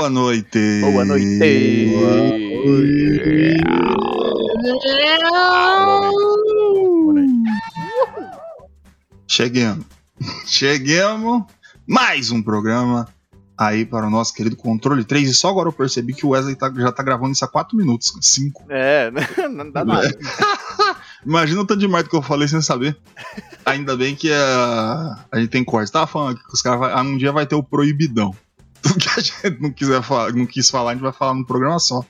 Boa noite! Boa noite! Cheguemos. Cheguemos. Mais um programa aí para o nosso querido Controle 3. E só agora eu percebi que o Wesley tá- já tá gravando isso há 4 minutos. 5. É, não dá nada. Imagina o tanto de merda que eu falei sem saber. Ainda bem que a, a gente tem corte. Tava falando que os caras vai- ah, um dia vai ter o proibidão. Tudo que a gente não, quiser falar, não quis falar, a gente vai falar num programa só.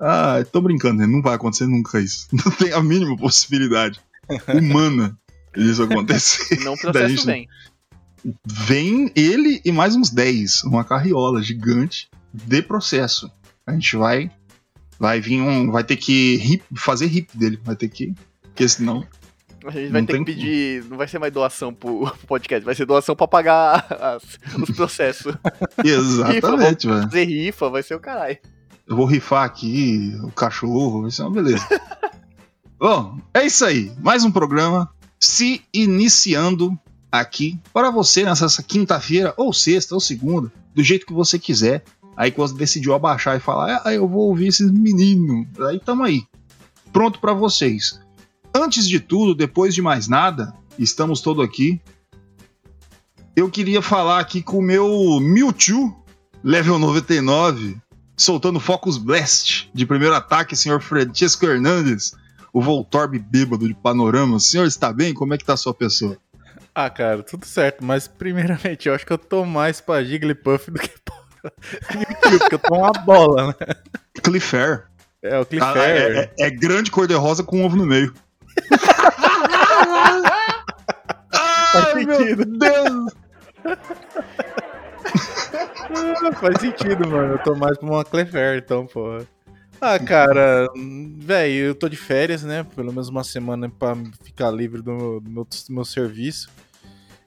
Ah, tô brincando, não vai acontecer nunca isso. Não tem a mínima possibilidade humana disso acontecer. Não processo gente- bem. Vem ele e mais uns 10, uma carriola gigante de processo. A gente vai vai vir um, vai ter que hip- fazer hip dele, vai ter que, porque senão A gente vai Não ter que pedir. Não vai ser mais doação pro, podcast, vai ser doação pra pagar as- os processos. exatamente, velho. Fazer rifa, vai ser o caralho. Eu vou rifar aqui o cachorro, isso é uma beleza. Bom, é isso aí. Mais um programa se iniciando aqui para você nessa essa quinta-feira, ou sexta, ou segunda, do jeito que você quiser. Aí que você decidiu abaixar e falar, ah, eu vou ouvir esses meninos. Aí tamo aí. Pronto para vocês. Antes de tudo, depois de mais nada, estamos todos aqui. Eu queria falar aqui com o meu Mewtwo, level 99, soltando Focus Blast de primeiro ataque, senhor Francesco Hernandes, o Voltorb bêbado de panorama. O senhor está bem? Como é que tá a sua pessoa? Ah, cara, tudo certo, mas primeiramente eu acho que eu tô mais pra Jigglypuff do que pra Mewtwo, porque eu tô uma bola, né? Cliffair. É, o Ah, Cliffair. é, é- é grande cor-de-rosa com um ovo no meio. Ai, meu sentido. Deus! Faz sentido, mano. Eu tô mais pra uma Clefairy, então, pô. Ah, cara, velho, eu tô de férias, né? Pelo menos uma semana pra ficar livre do, do meu, do meu serviço.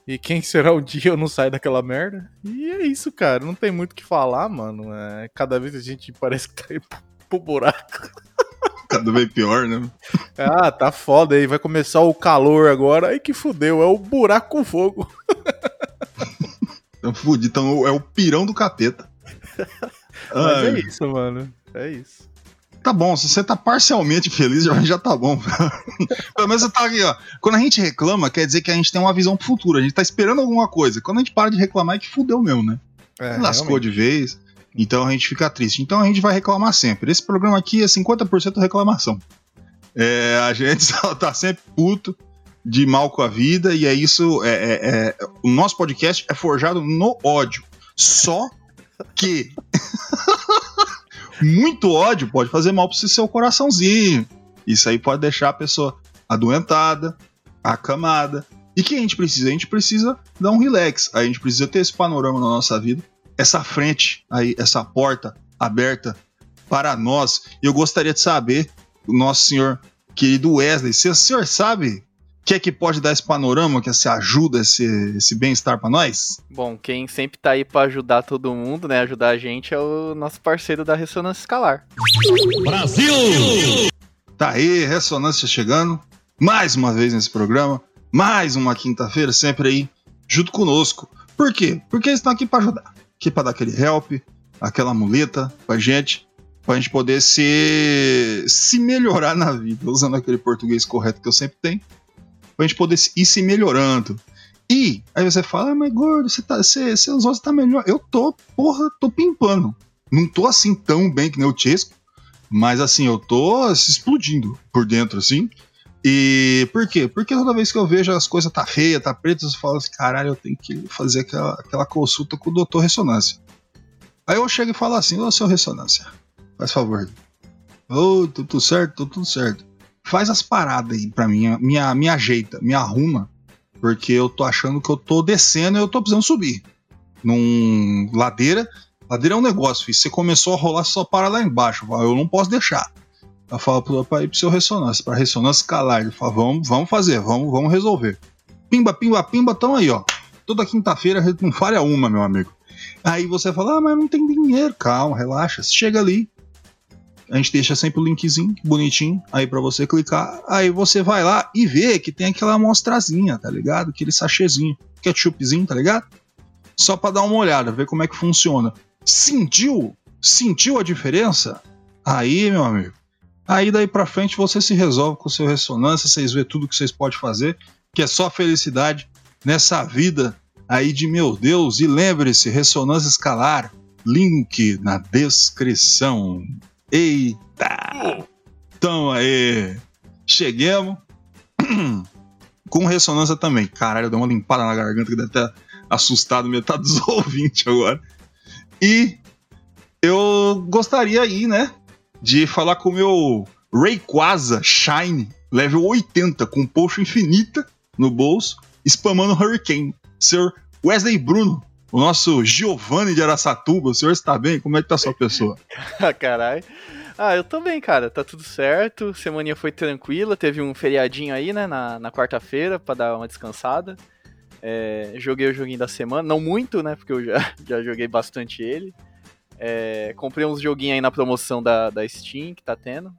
E quem será o dia eu não saio daquela merda? E é isso, cara. Não tem muito o que falar, mano. É, cada vez a gente parece que tá indo pro buraco. Cada vez pior, né? Ah, tá foda aí. Vai começar o calor agora. Aí que fudeu. É o buraco com fogo. Então, fudido. Então, é o pirão do capeta. Mas Ai, é isso, mano. É isso. Tá bom, se você tá parcialmente feliz, já, já tá bom. Pelo menos você tá aqui, ó. Quando a gente reclama, quer dizer que a gente tem uma visão pro futuro. A gente tá esperando alguma coisa. Quando a gente para de reclamar, é que fudeu mesmo, né? É, Lascou realmente. de vez. Então a gente fica triste. Então a gente vai reclamar sempre. Esse programa aqui é 50% reclamação. É, a gente só tá sempre puto, de mal com a vida, e é isso. É, é- é- o nosso podcast é forjado no ódio. Só que muito ódio pode fazer mal pro seu coraçãozinho. Isso aí pode deixar a pessoa adoentada, acamada. E que a gente precisa? A gente precisa dar um relax. A gente precisa ter esse panorama na nossa vida, essa frente aí, essa porta aberta para nós. E eu gostaria de saber, o nosso senhor querido Wesley, se o senhor sabe o que é que pode dar esse panorama, que essa ajuda, esse, esse bem-estar para nós? Bom, quem sempre tá aí pra ajudar todo mundo, né? Ajudar a gente é o nosso parceiro da Ressonância Escalar. Tá aí, ressonância chegando, mais uma vez nesse programa, mais uma quinta-feira, sempre aí, junto conosco. Por quê? Porque eles estão aqui para ajudar, aqui para dar aquele help, aquela muleta pra gente, pra gente poder se, se melhorar na vida, usando aquele português correto que eu sempre tenho, pra gente poder ir se melhorando. E aí você fala, ah, mas gordo, você tá, você, usou, você tá melhor. Eu tô, porra, tô pimpando. Não tô assim tão bem que nem o Chesco, mas assim, eu tô se explodindo por dentro, assim. E por quê? Porque toda vez que eu vejo as coisas tá feia, tá preta, eu falo assim, caralho, eu tenho que fazer aquela, aquela consulta com o doutor Ressonância. Aí eu chego e falo assim, ô seu Ressonância, faz favor. Ô, tudo, tudo certo, tudo, tudo certo. Faz as paradas aí pra mim, me, me ajeita, me arruma, porque eu tô achando que eu tô descendo e eu tô precisando subir. Num ladeira Ladeira é um negócio, filho. Você começou a rolar, só para lá embaixo. Eu não posso deixar. Ela fala pro- ir pro seu ressonância, pra ressonância escalar. Ele fala, vamos, vamos fazer, vamos, vamos resolver. Pimba, pimba, pimba, tamo aí, ó. Toda quinta-feira não falha uma, meu amigo. Aí você fala, ah, mas não tem dinheiro. Calma, relaxa. Chega ali, a gente deixa sempre o linkzinho, bonitinho, aí pra você clicar. Aí você vai lá e vê que tem aquela amostrazinha, tá ligado? Aquele sachêzinho, ketchupzinho, tá ligado? Só pra dar uma olhada, ver como é que funciona. Sentiu? Sentiu a diferença? Aí, meu amigo. Aí daí pra frente você se resolve com o seu ressonância, vocês vê tudo que vocês podem fazer, que é só felicidade nessa vida aí de meu Deus. E lembre-se, ressonância escalar, link na descrição. Eita! Então aí, cheguemos com ressonância também. Caralho, deu uma limpada na garganta que deve ter assustado metade dos ouvintes agora. E eu gostaria aí, né, de falar com o meu Rayquaza Shine, level 80, com potion infinita no bolso, spamando Hurricane. Senhor Wesley Bruno, o nosso Giovanni de Araçatuba, o senhor está bem? Como é que tá a sua pessoa? Ah, caralho. Ah, eu tô bem, cara. Tá tudo certo. Semaninha foi tranquila. Teve um feriadinho aí, né, na, na quarta-feira, pra dar uma descansada. É, joguei o joguinho da semana. Não muito, né, porque eu já, já joguei bastante ele. É, comprei uns joguinhos aí na promoção da, da Steam que tá tendo.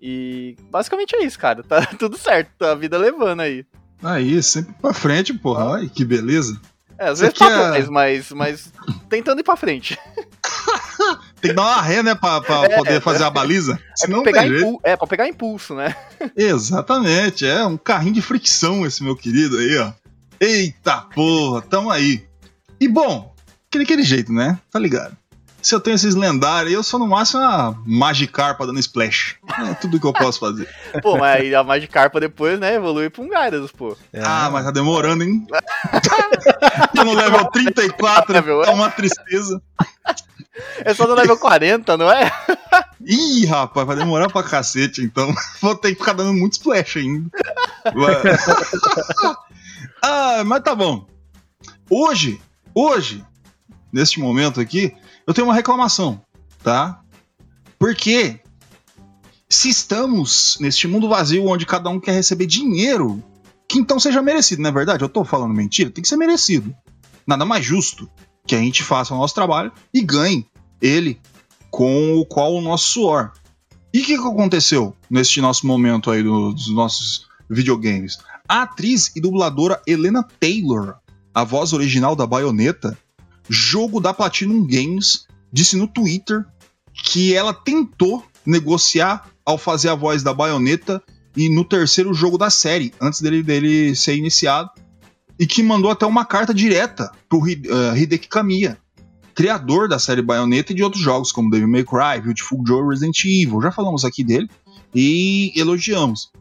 E basicamente é isso, cara. Tá tudo certo. Tá a vida levando aí. Aí, sempre pra frente, porra. Ai, que beleza. É, às Você vezes pra quer- trás, mas, mas tentando ir pra frente. Tem que dar uma ré, né, pra, pra É, poder fazer a baliza. É Senão pra, não pegar é, pra pegar impulso, né? Exatamente, é um carrinho de fricção esse meu querido aí, ó. Eita porra, tamo aí. E bom, aquele, aquele jeito, né? Tá ligado? Se eu tenho esses lendários, eu sou no máximo uma Magikarpa dando splash. É tudo que eu posso fazer. Pô, mas aí a Magikarpa depois, né, evolui pra um Gyarados, pô. É, Ah, mas tá demorando, hein? Tô no level 34, Level, tá uma tristeza. É só no level 40, não é? Ih, rapaz, vai demorar pra cacete, então. Vou ter que ficar dando muito splash ainda. Ah, mas tá bom. Hoje, hoje, neste momento aqui, eu tenho uma reclamação, tá? Porque se estamos neste mundo vazio onde cada um quer receber dinheiro, que então seja merecido, não é verdade? Eu tô falando mentira? Tem que ser merecido. Nada mais justo que a gente faça o nosso trabalho e ganhe ele com o qual o nosso suor. E o que, que aconteceu neste nosso momento aí do- dos nossos videogames? A atriz e dubladora Helena Taylor, a voz original da Bayonetta, jogo da Platinum Games, disse no Twitter que ela tentou negociar ao fazer a voz da Bayonetta e no terceiro jogo da série, antes dele, dele ser iniciado, e que mandou até uma carta direta pro eh, Hideki Kamiya, criador da série Bayonetta e de outros jogos, como Devil May Cry, Beautiful Joe Resident Evil. Já falamos aqui dele e elogiamos.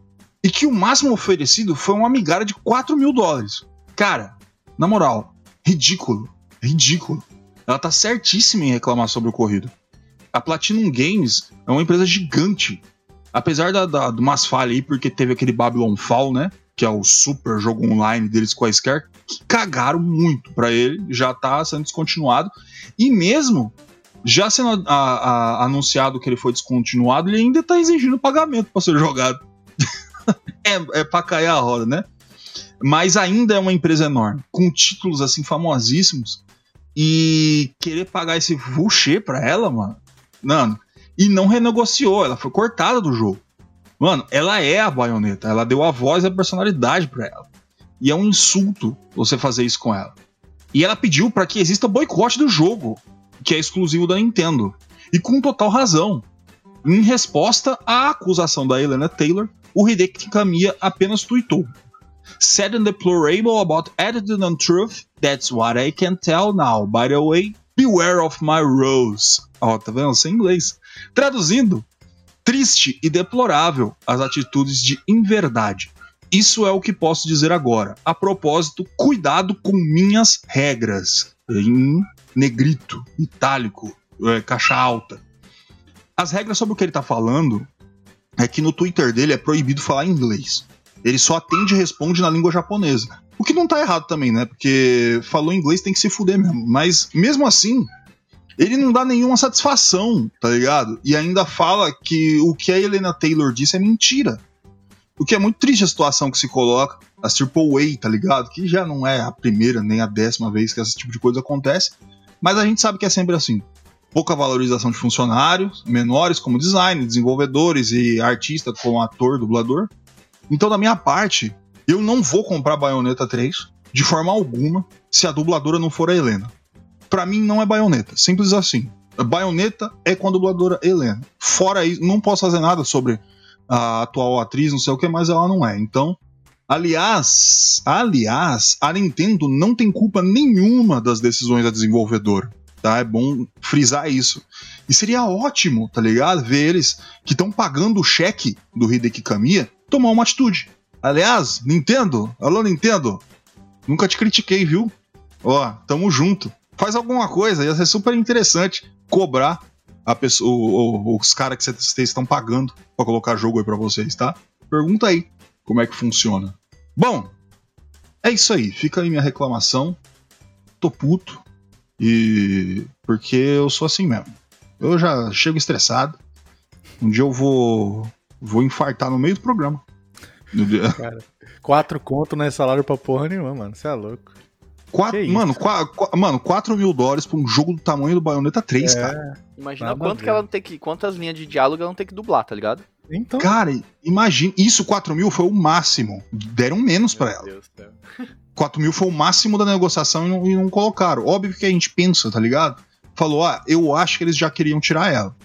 E que o máximo oferecido foi uma migalha de 4 mil dólares. Cara, na moral, ridículo. Ridículo. Ela tá certíssima em reclamar sobre o ocorrido. A Platinum Games é uma empresa gigante. Apesar da, da, de umas falhas aí, porque teve aquele Babylon Fall, né? Que é o super jogo online deles a Square, que cagaram muito pra ele, já tá sendo descontinuado. E mesmo já sendo a- a- anunciado que ele foi descontinuado, ele ainda tá exigindo pagamento pra ser jogado. é, é pra cair a roda, né? Mas ainda é uma empresa enorme, com títulos assim famosíssimos. E querer pagar esse vuxê pra ela, mano. Mano, e não renegociou, ela foi cortada do jogo. Mano, ela é a baioneta, ela deu a voz e a personalidade pra ela. E é um insulto você fazer isso com ela. E ela pediu para que exista boicote do jogo, que é exclusivo da Nintendo. E com total razão. Em resposta à acusação da Helena Taylor, o Hideki Kamiya apenas tweetou: Said and deplorable about attitude and truth, that's what I can tell now. By the way, beware of my rose. Ó, tá vendo? Sem inglês. Traduzindo, triste e deplorável as atitudes de inverdade. Isso é o que posso dizer agora. A propósito, cuidado com minhas regras. Em negrito, itálico, é, caixa alta. As regras sobre o que ele tá falando é que no Twitter dele é proibido falar inglês. Ele só atende e responde na língua japonesa. O que não tá errado também, né? Porque falou inglês tem que se fuder mesmo. Mas mesmo assim, Ele não dá nenhuma satisfação, tá ligado? E ainda fala que o que a Helena Taylor disse é mentira. O que é muito triste a situação que se coloca, a Triple A, tá ligado? Que já não é a primeira nem a décima vez que esse tipo de coisa acontece, mas a gente sabe que é sempre assim. Pouca valorização de funcionários, menores como design, desenvolvedores e artista como ator, dublador. Então, da minha parte, eu não vou comprar Bayonetta 3 de forma alguma se a dubladora não for a Helena. Pra mim, não é Bayonetta. Simples assim. Bayonetta é com a dubladora Helena. Fora isso, não posso fazer nada sobre a atual atriz, não sei o que, mas ela não é. Então, aliás, aliás, a Nintendo não tem culpa nenhuma das decisões da desenvolvedora. Tá? É bom frisar isso. E seria ótimo, tá ligado? Ver eles que estão pagando o cheque do Hideki Kamiya tomar uma atitude. Aliás, Nintendo, alô Nintendo, nunca te critiquei, viu? Ó, tamo junto. Faz alguma coisa, ia ser super interessante cobrar a pessoa, o- o- os caras que vocês estão pagando pra colocar jogo aí pra vocês, tá? Pergunta aí como é que funciona. Bom, é isso aí. Fica aí minha reclamação. Tô puto. E. Porque eu sou assim mesmo. Eu já chego estressado. Um dia eu vou. Vou infartar no meio do programa. Dia- Quatro conto não é salário pra porra nenhuma, mano. Você é louco. Quatro, isso? mano, qua- qua- mano, 4 mil dólares pra um jogo do tamanho do Bayonetta 3, É. cara. Imagina Nada quanto que ela não tem que. Quantas linhas de diálogo ela não tem que dublar, tá ligado? Então. Cara, imagina. Isso, 4 mil foi o máximo. Deram menos pra ela. Meu Deus do céu. 4 mil foi o máximo da negociação e não, e não colocaram. Óbvio que a gente pensa, tá ligado? Falou, ah, eu acho que eles já queriam tirar ela.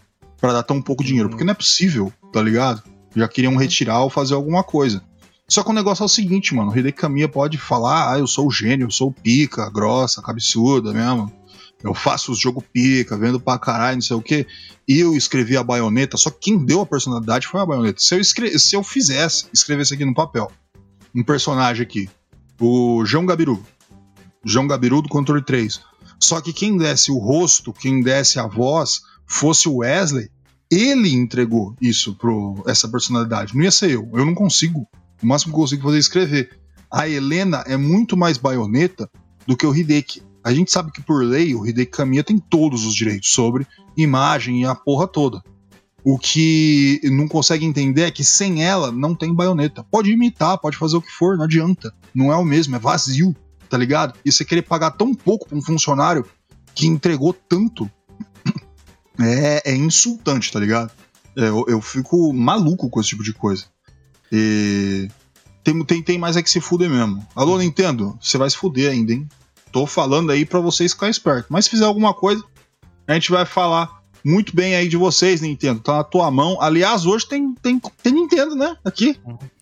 Pra dar tão pouco dinheiro. Uhum. Porque não é possível, tá ligado? Já queriam retirar ou fazer alguma coisa. Só que o negócio é o seguinte, mano. O Hideki Kamiya pode falar, ah, eu sou o gênio, eu sou o pica, grossa, cabeçuda mesmo. Eu faço os jogos pica, vendo pra caralho, não sei o quê. E eu escrevi a baioneta, só que quem deu a personalidade foi a baioneta. Se eu, escre se eu fizesse, escrevesse aqui no papel, um personagem aqui, o João Gabiru. João Gabiru do controle 3. Só que quem desse o rosto, quem desse a voz, fosse o Wesley, ele entregou isso pro essa personalidade. Não ia ser eu. Eu não consigo. O máximo que eu consigo fazer é escrever. A Helena é muito mais baioneta do que o Hideki. A gente sabe que por lei o Hideki Kamiya tem todos os direitos sobre imagem e a porra toda. O que não consegue entender é que sem ela não tem baioneta. Pode imitar, pode fazer o que for, não adianta. Não é o mesmo, é vazio, tá ligado? E você querer pagar tão pouco pra um funcionário que entregou tanto é, é insultante, tá ligado? É, eu, eu fico maluco com esse tipo de coisa. E tem, tem, tem mais é que se fuder mesmo. Alô, Nintendo, você vai se fuder ainda, hein? Tô falando aí pra vocês ficarem espertos. Mas se fizer alguma coisa, a gente vai falar muito bem aí de vocês, Nintendo. Tá na tua mão. Aliás, hoje tem, tem, tem Nintendo, né? Aqui.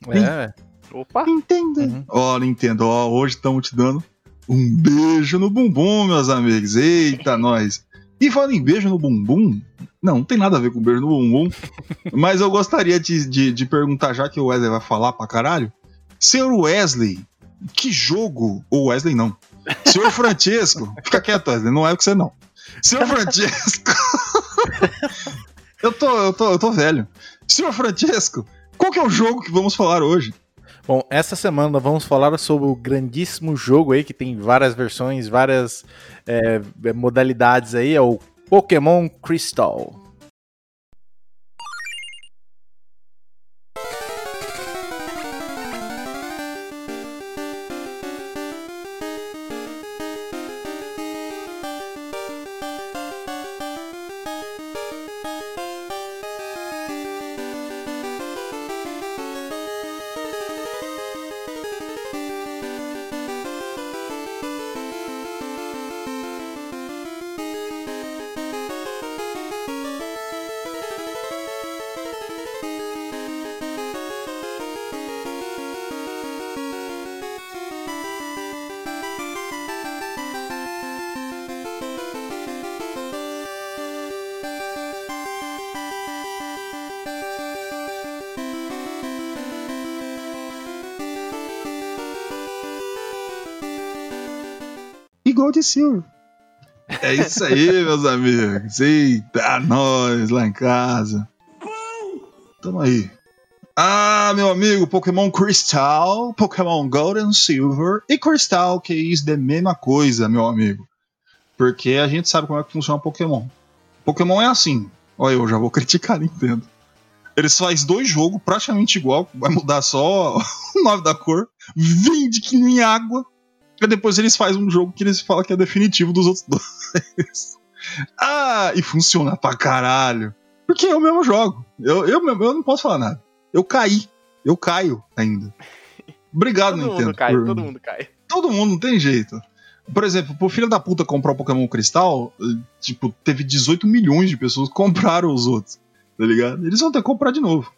É, Opa! Nintendo. Uhum. Ó, Nintendo, ó, hoje estamos te dando um beijo no bumbum, meus amigos. Eita, nós. E falando em beijo no bumbum, não, não tem nada a ver com beijo no bumbum, mas eu gostaria de, de, de perguntar, já que o Wesley vai falar pra caralho, Senhor Wesley, que jogo. Ou Wesley não. Senhor Francesco, fica quieto, Wesley, não é com você não. Senhor Francesco. eu, tô, eu, tô, eu tô velho. Senhor Francesco, qual que é o jogo que vamos falar hoje? Bom, essa semana vamos falar sobre o grandíssimo jogo aí, que tem várias versões, várias é, modalidades aí, é o Pokémon Crystal. Igual de Silver. É isso aí, meus amigos. Eita, nós lá em casa. Tamo aí. Ah, meu amigo, Pokémon Crystal, Pokémon Gold and Silver e Crystal, que isso da mesma coisa, meu amigo. Porque a gente sabe como é que funciona Pokémon. Pokémon é assim. Olha, eu já vou criticar a Nintendo. Eles fazem dois jogos praticamente igual, vai mudar só o nome da cor, vende que nem água, depois eles fazem um jogo que eles falam que é definitivo dos outros dois. ah, e funciona pra caralho. Porque é o mesmo jogo. Eu, eu, eu não posso falar nada. Eu caí. Eu caio ainda. Obrigado, Todo Nintendo. mundo cai, por- todo mundo cai. Todo mundo, não tem jeito. Por exemplo, pro filho da puta comprar o Pokémon Cristal, tipo, teve 18 milhões de pessoas que compraram os outros. Tá ligado? Eles vão ter que comprar de novo.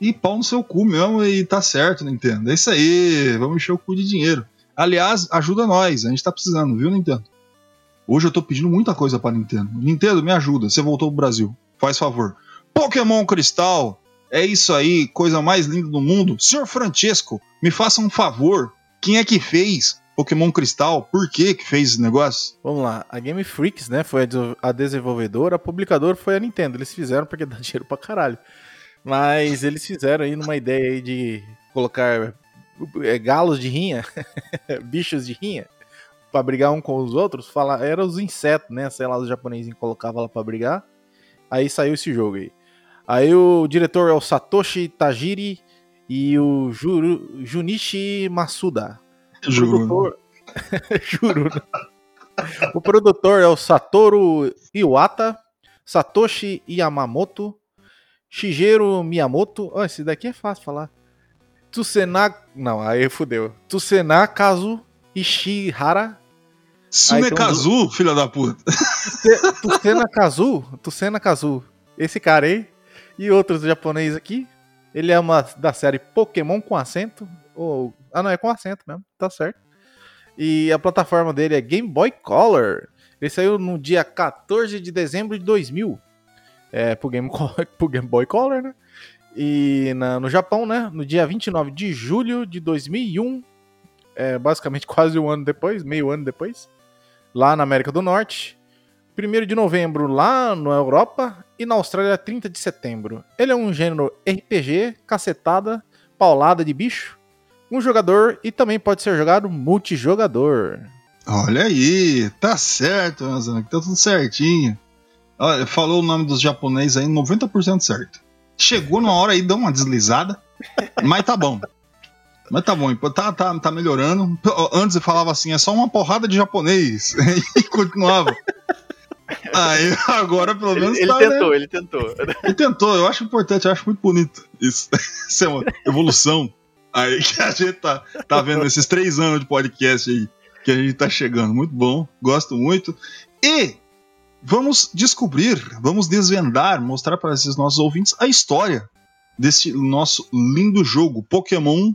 E pau no seu cu mesmo, e tá certo, Nintendo. É isso aí, vamos encher o cu de dinheiro. Aliás, ajuda nós, a gente tá precisando, viu, Nintendo? Hoje eu tô pedindo muita coisa pra Nintendo. Nintendo, me ajuda, você voltou pro Brasil. Faz favor. Pokémon Cristal, é isso aí, coisa mais linda do mundo. Senhor Francesco, me faça um favor. Quem é que fez Pokémon Cristal? Por que que fez esse negócio? Vamos lá, a Game Freaks, né, foi a des- a desenvolvedora, a publicadora foi a Nintendo. Eles fizeram porque dá dinheiro pra caralho. Mas eles fizeram aí numa ideia aí de colocar galos de rinha, bichos de rinha, pra brigar um com os outros. Fala, eram os insetos, né? Sei lá, os japoneses colocavam lá pra brigar. Aí saiu esse jogo aí. Aí o diretor é o Satoshi Tajiri e o Juru, Junichi Masuda. O Juro. produtor- Juro. O produtor é o Satoru Iwata, Satoshi Yamamoto, Shigeru Miyamoto. Oh, esse daqui é fácil falar. Tsuna. Não, aí fudeu. Tsusenakazu Ishihara. Sunekazu, filha da puta. Tse- Tsusenakazu. Tsusenakazu. Esse cara aí. E outros japoneses aqui. Ele é uma da série Pokémon com acento. Ou, ah, não, é com acento mesmo. Tá certo. E a plataforma dele é Game Boy Color. Ele saiu no dia 14 de dezembro de 2000. É, pro Game, pro Game Boy Color, né? E na- no Japão, né? No dia 29 de julho de 2001. É, basicamente quase um ano depois, meio ano depois. Lá na América do Norte. 1 de novembro lá na Europa. E na Austrália, 30 de setembro. Ele é um gênero RPG, cacetada, paulada de bicho. Um jogador e também pode ser jogado multijogador. Olha aí, tá certo, amigos, tá tudo certinho. Olha, falou o nome dos japoneses aí 90% certo. Chegou na hora aí, deu uma deslizada, mas tá bom. Mas tá bom, tá, tá, tá melhorando. Antes eu falava assim, é só uma porrada de japonês. E continuava. Aí agora pelo menos Ele, ele tá, né? tentou, ele tentou. Ele tentou, eu acho importante, eu acho muito bonito isso. Isso é uma evolução aí que a gente tá, tá vendo nesses três anos de podcast aí que a gente tá chegando. Muito bom, gosto muito. E vamos descobrir, vamos desvendar, mostrar para esses nossos ouvintes a história desse nosso lindo jogo, Pokémon,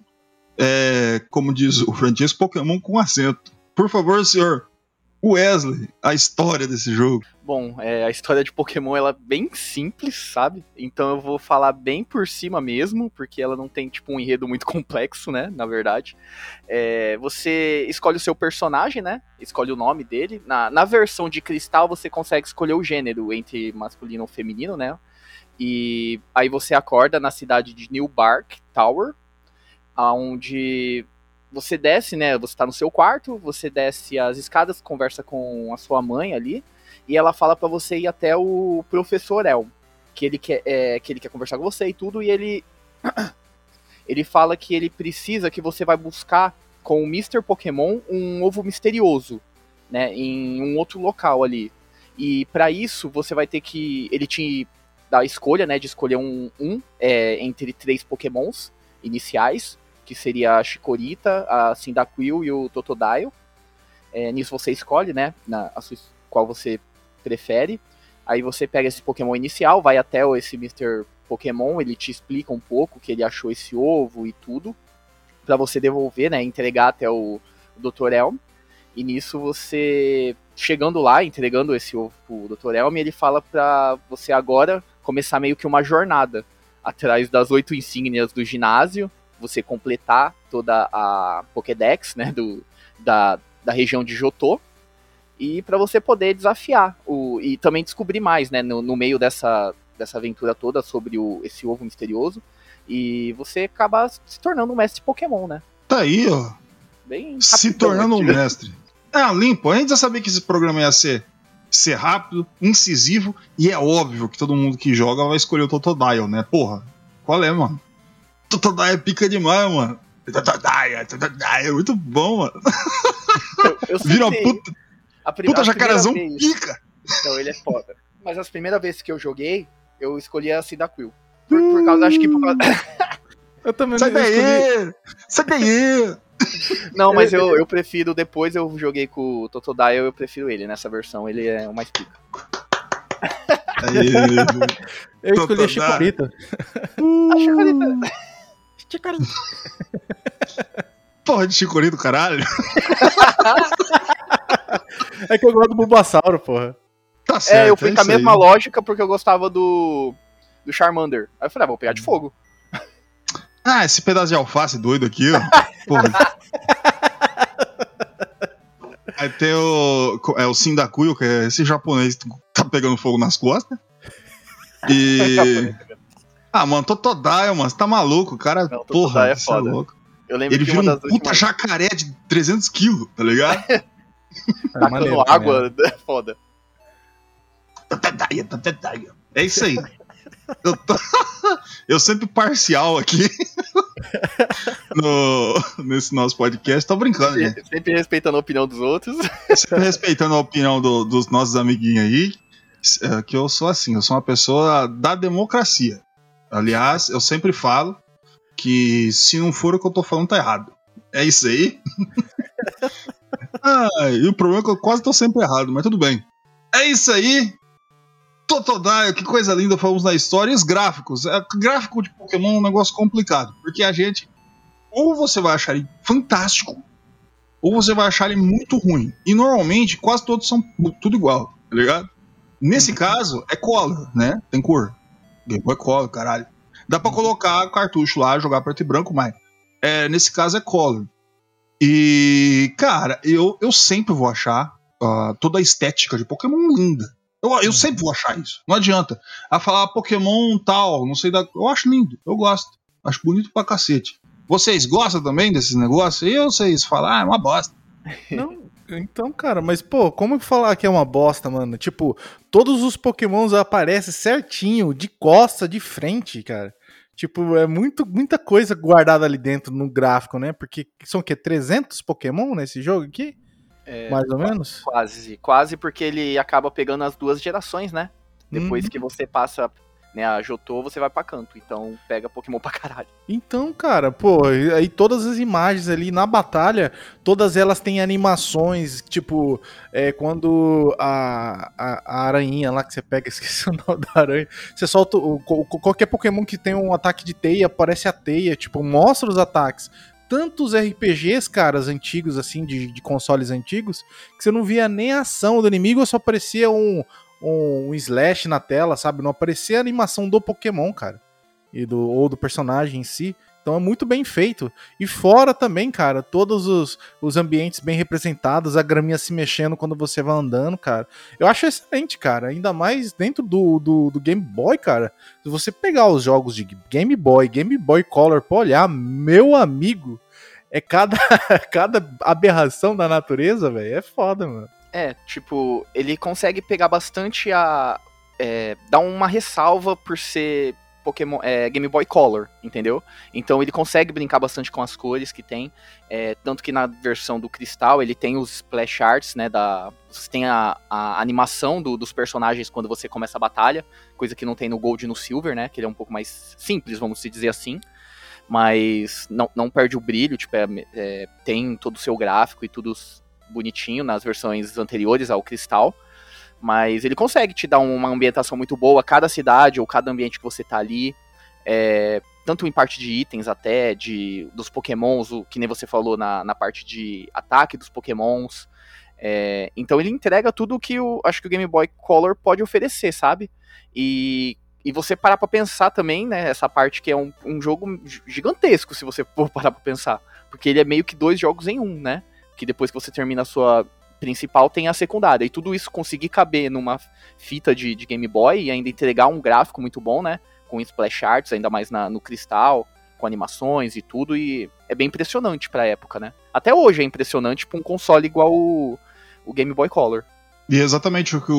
é, como diz o Francisco, Pokémon com acento. Por favor, senhor Wesley, a história desse jogo. Bom, é, a história de Pokémon ela é bem simples, sabe? Então eu vou falar bem por cima mesmo, porque ela não tem tipo um enredo muito complexo, né? Na verdade, É, você escolhe o seu personagem, né? Escolhe o nome dele. Na, na versão de Cristal você consegue escolher o gênero entre masculino ou feminino, né? E aí você acorda na cidade de New Bark Tower, aonde você desce, né? Você tá no seu quarto, você desce as escadas, conversa com a sua mãe ali, e ela fala pra você ir até o professor El, que ele quer, é, que ele quer conversar com você e tudo, e ele ele fala que ele precisa que você vai buscar com o Mr. Pokémon um ovo misterioso, né, em um outro local ali. E pra isso você vai ter que ele te dá a escolha, né, de escolher um, um é, entre três Pokémons iniciais, que seria a Chikorita, a Cyndaquil e o Totodile. É, nisso você escolhe, né, na, sua, qual você prefere. Aí você pega esse Pokémon inicial, vai até esse Mr. Pokémon, ele te explica um pouco que ele achou esse ovo e tudo, Pra você devolver, né, entregar até o, Dr. Elm. E nisso você, chegando lá, entregando esse ovo pro Dr. Elm, ele fala pra você agora começar meio que uma jornada atrás das oito insígnias do ginásio, você completar toda a Pokédex, né, do, da, da região de Jotô, e para você poder desafiar o, e também descobrir mais, né, no, no meio dessa, dessa aventura toda sobre o, esse ovo misterioso, e você acaba se tornando um mestre Pokémon, né? Tá aí, ó. Bem Se tornando um mestre. É, limpo. A gente já sabia que esse programa ia ser, ser rápido, incisivo, e é óbvio que todo mundo que joga vai escolher o Totodile, né? Porra, qual é, mano? Totodile é pica demais, mano. Totodile, Totodile, é muito bom, mano. Eu, eu Vira uma puta, a pri- puta jacarezão vez- pica. Então ele é foda. Mas as primeiras vezes que eu joguei, eu escolhi a Cyndaquil. Por, por causa, acho que por causa... Eu também Sai escolhi- daí! Sai daí! Não, mas eu, eu prefiro, depois eu joguei com o Totodile, eu prefiro ele. Nessa versão ele é o mais pica. Eu escolhi a. Chicorita. A Chicorita. Chicorita. porra de chicorinho do caralho. É que eu gosto do Bulbasauro, porra. Tá certo. É, eu fui com a isso aí. mesma lógica porque eu gostava do. do Charmander. Aí eu falei, ah, vou pegar de fogo. Ah, esse pedaço de alface doido aqui, ó. Porra. Aí tem o. É o Sindacuyo, que é esse japonês que tá pegando fogo nas costas. E. Ah, mano, Totodile, mano, você tá maluco, o cara. Não, porra, é você foda. louco. Eu lembro Ele que vira uma um puta últimas. jacaré de 300 quilos, tá ligado? É Tacando maneiro água, é foda. Totodile, Totodile. É isso aí. Eu, tô- eu sempre parcial aqui no... nesse nosso podcast. Tô brincando, gente. Sempre respeitando a opinião dos outros. Sempre respeitando a opinião do- dos nossos amiguinhos aí, é, que eu sou assim, eu sou uma pessoa da democracia. Aliás, eu sempre falo que se não for o que eu tô falando, tá errado. É isso aí. ah, e o problema é que eu quase tô sempre errado, mas tudo bem. É isso aí. Totodile, que coisa linda falamos na história. E os gráficos. É, gráfico de Pokémon é um negócio complicado, porque a gente. Ou você vai achar ele fantástico, ou você vai achar ele muito ruim. E normalmente quase todos são tudo igual, tá ligado? Nesse caso, é color, né? Tem cor. Game Boy Color, caralho. Dá pra colocar cartucho lá, jogar preto e branco, mas é, nesse caso é color. E, cara, eu, eu sempre vou achar ah, toda a estética de Pokémon linda. Eu, eu sempre vou achar isso. Não adianta. A falar Pokémon tal, não sei da. Eu acho lindo, eu gosto. Acho bonito pra cacete. Vocês gostam também desses negócios? Eu vocês falam, ah, é uma bosta. Não, então, cara, mas pô, como falar que é uma bosta, mano? Tipo, todos os pokémons aparecem certinho, de costa, de frente, cara. Tipo, é muito, muita coisa guardada ali dentro no gráfico, né? Porque são o quê? 300 pokémon nesse jogo aqui? É, Mais ou menos? Quase, quase porque ele acaba pegando as duas gerações, né? Depois Uhum. que você passa né, a Jotô, você vai pra canto. Então pega Pokémon pra caralho. Então, cara, pô, aí todas as imagens ali na batalha, todas elas têm animações, tipo, é, quando a, a, a aranhinha lá que você pega, esqueci o nome da aranha, você solta, o, qualquer Pokémon que tem um ataque de teia, aparece a teia, tipo, mostra os ataques. Tantos RPGs, caras, antigos, assim, de, de consoles antigos, que você não via nem a ação do inimigo, só aparecia um, um, um slash na tela, sabe? Não aparecia a animação do Pokémon, cara e do, ou do personagem em si. Então é muito bem feito. E fora também, cara, todos os, os ambientes bem representados, a graminha se mexendo quando você vai andando, cara. Eu acho excelente, cara. Ainda mais dentro do, do, do Game Boy, cara. Se você pegar os jogos de Game Boy, Game Boy Color pra olhar, meu amigo, é cada, cada aberração da natureza, velho. É foda, mano. É, tipo, ele consegue pegar bastante a. É, dar uma ressalva por ser Pokémon, é, Game Boy Color, entendeu? Então ele consegue brincar bastante com as cores que tem. é, tanto que na versão do Cristal ele tem os splash arts, né? Da, você tem a, a animação do- dos personagens quando você começa a batalha, coisa que não tem no Gold e no Silver, né? Que ele é um pouco mais simples, vamos dizer assim. Mas não, não perde o brilho, tipo, é- é, tem todo o seu gráfico e tudo bonitinho nas versões anteriores ao Cristal. Mas ele consegue te dar uma ambientação muito boa, cada cidade ou cada ambiente que você tá ali. é, tanto em parte de itens até, de dos pokémons, o, que nem você falou na, na parte de ataque dos pokémons. É, então ele entrega tudo o que o, acho que o Game Boy Color pode oferecer, sabe? E, e você parar pra pensar também, né? Essa parte que é um, um jogo gi- gigantesco, se você for parar pra pensar. Porque ele é meio que dois jogos em um, né? Que depois que você termina a sua principal, tem a secundária. E tudo isso conseguir caber numa fita de, de Game Boy e ainda entregar um gráfico muito bom, né? Com splash arts, ainda mais na- no cristal. com animações e tudo, e é bem impressionante pra época, né? Até hoje é impressionante pra um console igual o, o Game Boy Color. E é exatamente o que o,